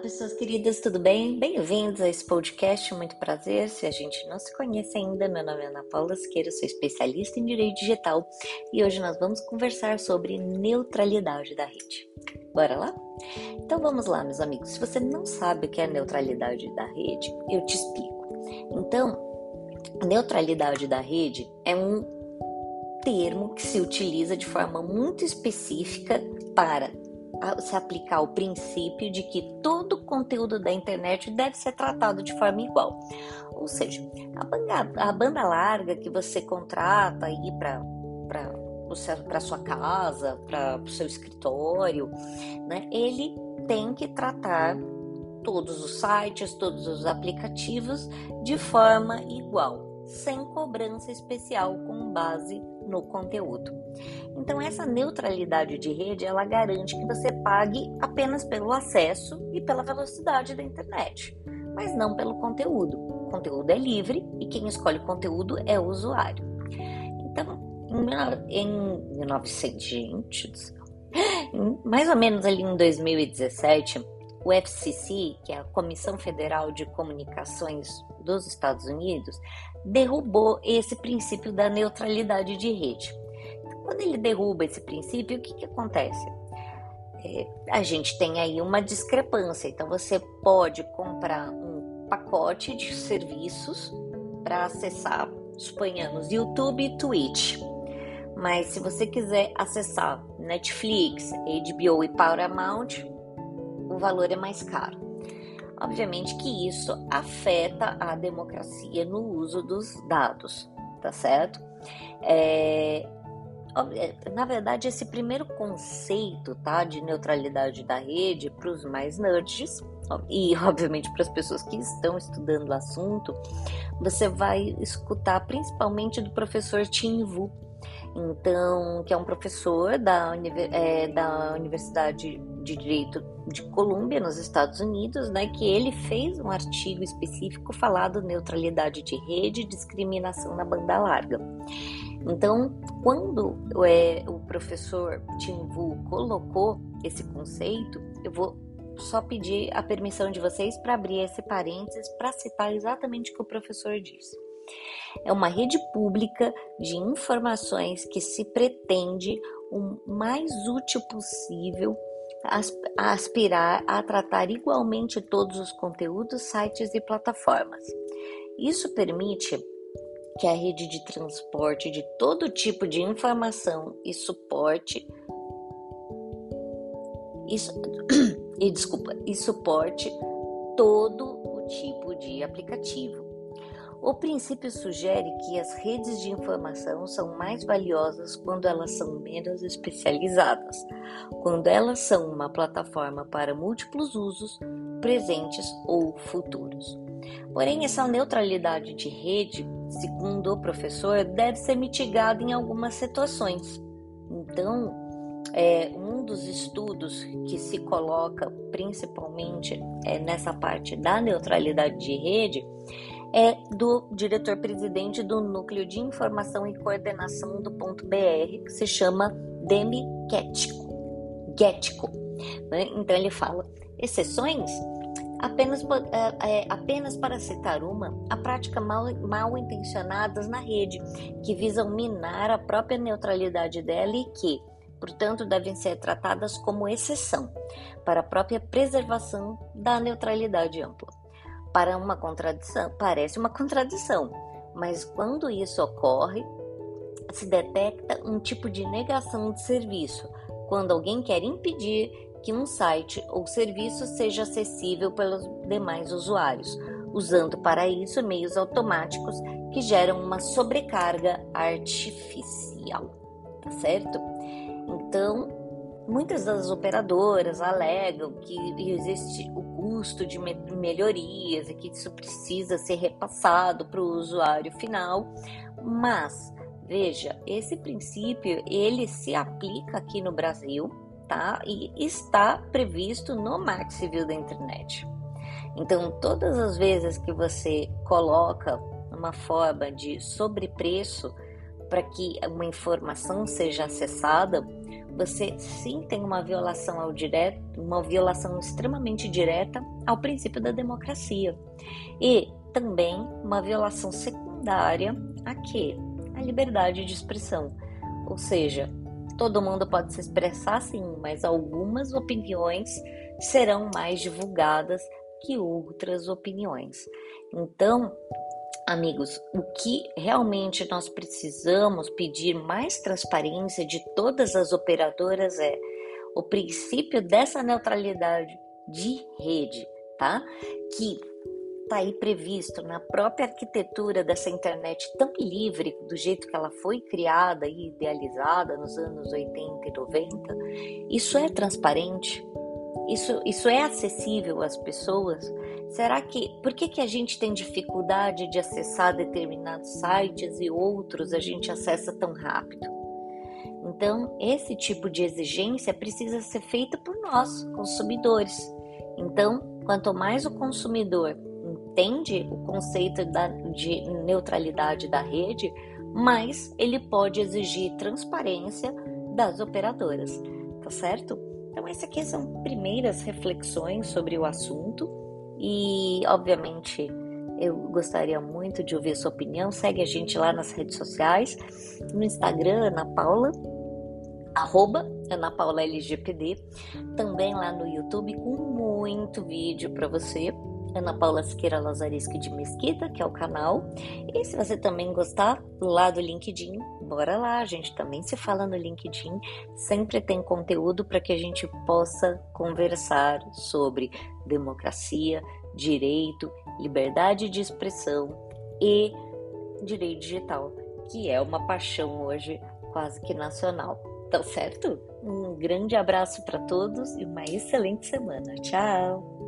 pessoas queridas, tudo bem? Bem-vindos a esse podcast, muito prazer. Se a gente não se conhece ainda, meu nome é Ana Paula Siqueira, sou especialista em direito digital e hoje nós vamos conversar sobre neutralidade da rede. Bora lá? Então vamos lá, meus amigos. Se você não sabe o que é neutralidade da rede, eu te explico. Então, neutralidade da rede é um termo que se utiliza de forma muito específica para se aplicar o princípio de que todo conteúdo da internet deve ser tratado de forma igual. Ou seja, a banda, a banda larga que você contrata aí para para sua casa, para o seu escritório, né? Ele tem que tratar todos os sites, todos os aplicativos de forma igual, sem cobrança especial com base no conteúdo. Então essa neutralidade de rede, ela garante que você pague apenas pelo acesso e pela velocidade da internet, mas não pelo conteúdo. O conteúdo é livre e quem escolhe o conteúdo é o usuário. Então, em 1900, gente, mais ou menos ali em 2017, o FCC, que é a Comissão Federal de Comunicações dos Estados Unidos, derrubou esse princípio da neutralidade de rede. Quando ele derruba esse princípio, o que, que acontece? É, a gente tem aí uma discrepância. Então, você pode comprar um pacote de serviços para acessar, suponhamos, YouTube e Twitch. Mas se você quiser acessar Netflix, HBO e Paramount, valor é mais caro. Obviamente que isso afeta a democracia no uso dos dados, tá certo? É, é na verdade, esse primeiro conceito tá, de neutralidade da rede para os mais nerds e, obviamente, para as pessoas que estão estudando o assunto, você vai escutar principalmente do professor Tim Vu, então, que é um professor da, é, da Universidade de Direito de Colômbia, nos Estados Unidos, né, que ele fez um artigo específico falado neutralidade de rede e discriminação na banda larga. Então, quando é, o professor Tim Vu colocou esse conceito, eu vou só pedir a permissão de vocês para abrir esse parênteses para citar exatamente o que o professor disse. É uma rede pública de informações que se pretende o mais útil possível a aspirar a tratar igualmente todos os conteúdos, sites e plataformas. Isso permite que a rede de transporte de todo tipo de informação e suporte e desculpa, e suporte todo o tipo de aplicativo o princípio sugere que as redes de informação são mais valiosas quando elas são menos especializadas, quando elas são uma plataforma para múltiplos usos, presentes ou futuros. Porém, essa neutralidade de rede, segundo o professor, deve ser mitigada em algumas situações. Então, é, um dos estudos que se coloca principalmente é, nessa parte da neutralidade de rede é do diretor-presidente do Núcleo de Informação e Coordenação do ponto BR, que se chama Demi Gettico. Gettico né? Então ele fala: exceções? Apenas, é, apenas para citar uma, a prática mal, mal intencionadas na rede, que visam minar a própria neutralidade dela e que, portanto, devem ser tratadas como exceção para a própria preservação da neutralidade ampla para uma contradição, parece uma contradição, mas quando isso ocorre, se detecta um tipo de negação de serviço, quando alguém quer impedir que um site ou serviço seja acessível pelos demais usuários, usando para isso meios automáticos que geram uma sobrecarga artificial, tá certo? Então, Muitas das operadoras alegam que existe o custo de melhorias e que isso precisa ser repassado para o usuário final, mas veja, esse princípio ele se aplica aqui no Brasil, tá? E está previsto no Marco Civil da Internet. Então, todas as vezes que você coloca uma forma de sobrepreço para que uma informação seja acessada, você sim tem uma violação ao direto, uma violação extremamente direta ao princípio da democracia. E também uma violação secundária a quê? A liberdade de expressão. Ou seja, todo mundo pode se expressar sim, mas algumas opiniões serão mais divulgadas que outras opiniões. Então, amigos, o que realmente nós precisamos pedir mais transparência de todas as operadoras é o princípio dessa neutralidade de rede, tá? Que está aí previsto na própria arquitetura dessa internet tão livre, do jeito que ela foi criada e idealizada nos anos 80 e 90, isso é transparente? Isso, isso é acessível às pessoas? Será que por que, que a gente tem dificuldade de acessar determinados sites e outros a gente acessa tão rápido? Então, esse tipo de exigência precisa ser feita por nós, consumidores. Então, quanto mais o consumidor entende o conceito da, de neutralidade da rede, mais ele pode exigir transparência das operadoras, tá certo? Então, essas aqui são primeiras reflexões sobre o assunto e, obviamente, eu gostaria muito de ouvir sua opinião. Segue a gente lá nas redes sociais, no Instagram, Ana Paula, arroba Ana Paula LGPD, também lá no YouTube com muito vídeo para você Ana Paula Siqueira Lazarisco de Mesquita, que é o canal. E se você também gostar, lá do LinkedIn, bora lá, a gente também se fala no LinkedIn. Sempre tem conteúdo para que a gente possa conversar sobre democracia, direito, liberdade de expressão e direito digital, que é uma paixão hoje quase que nacional. Tá certo? Um grande abraço para todos e uma excelente semana. Tchau!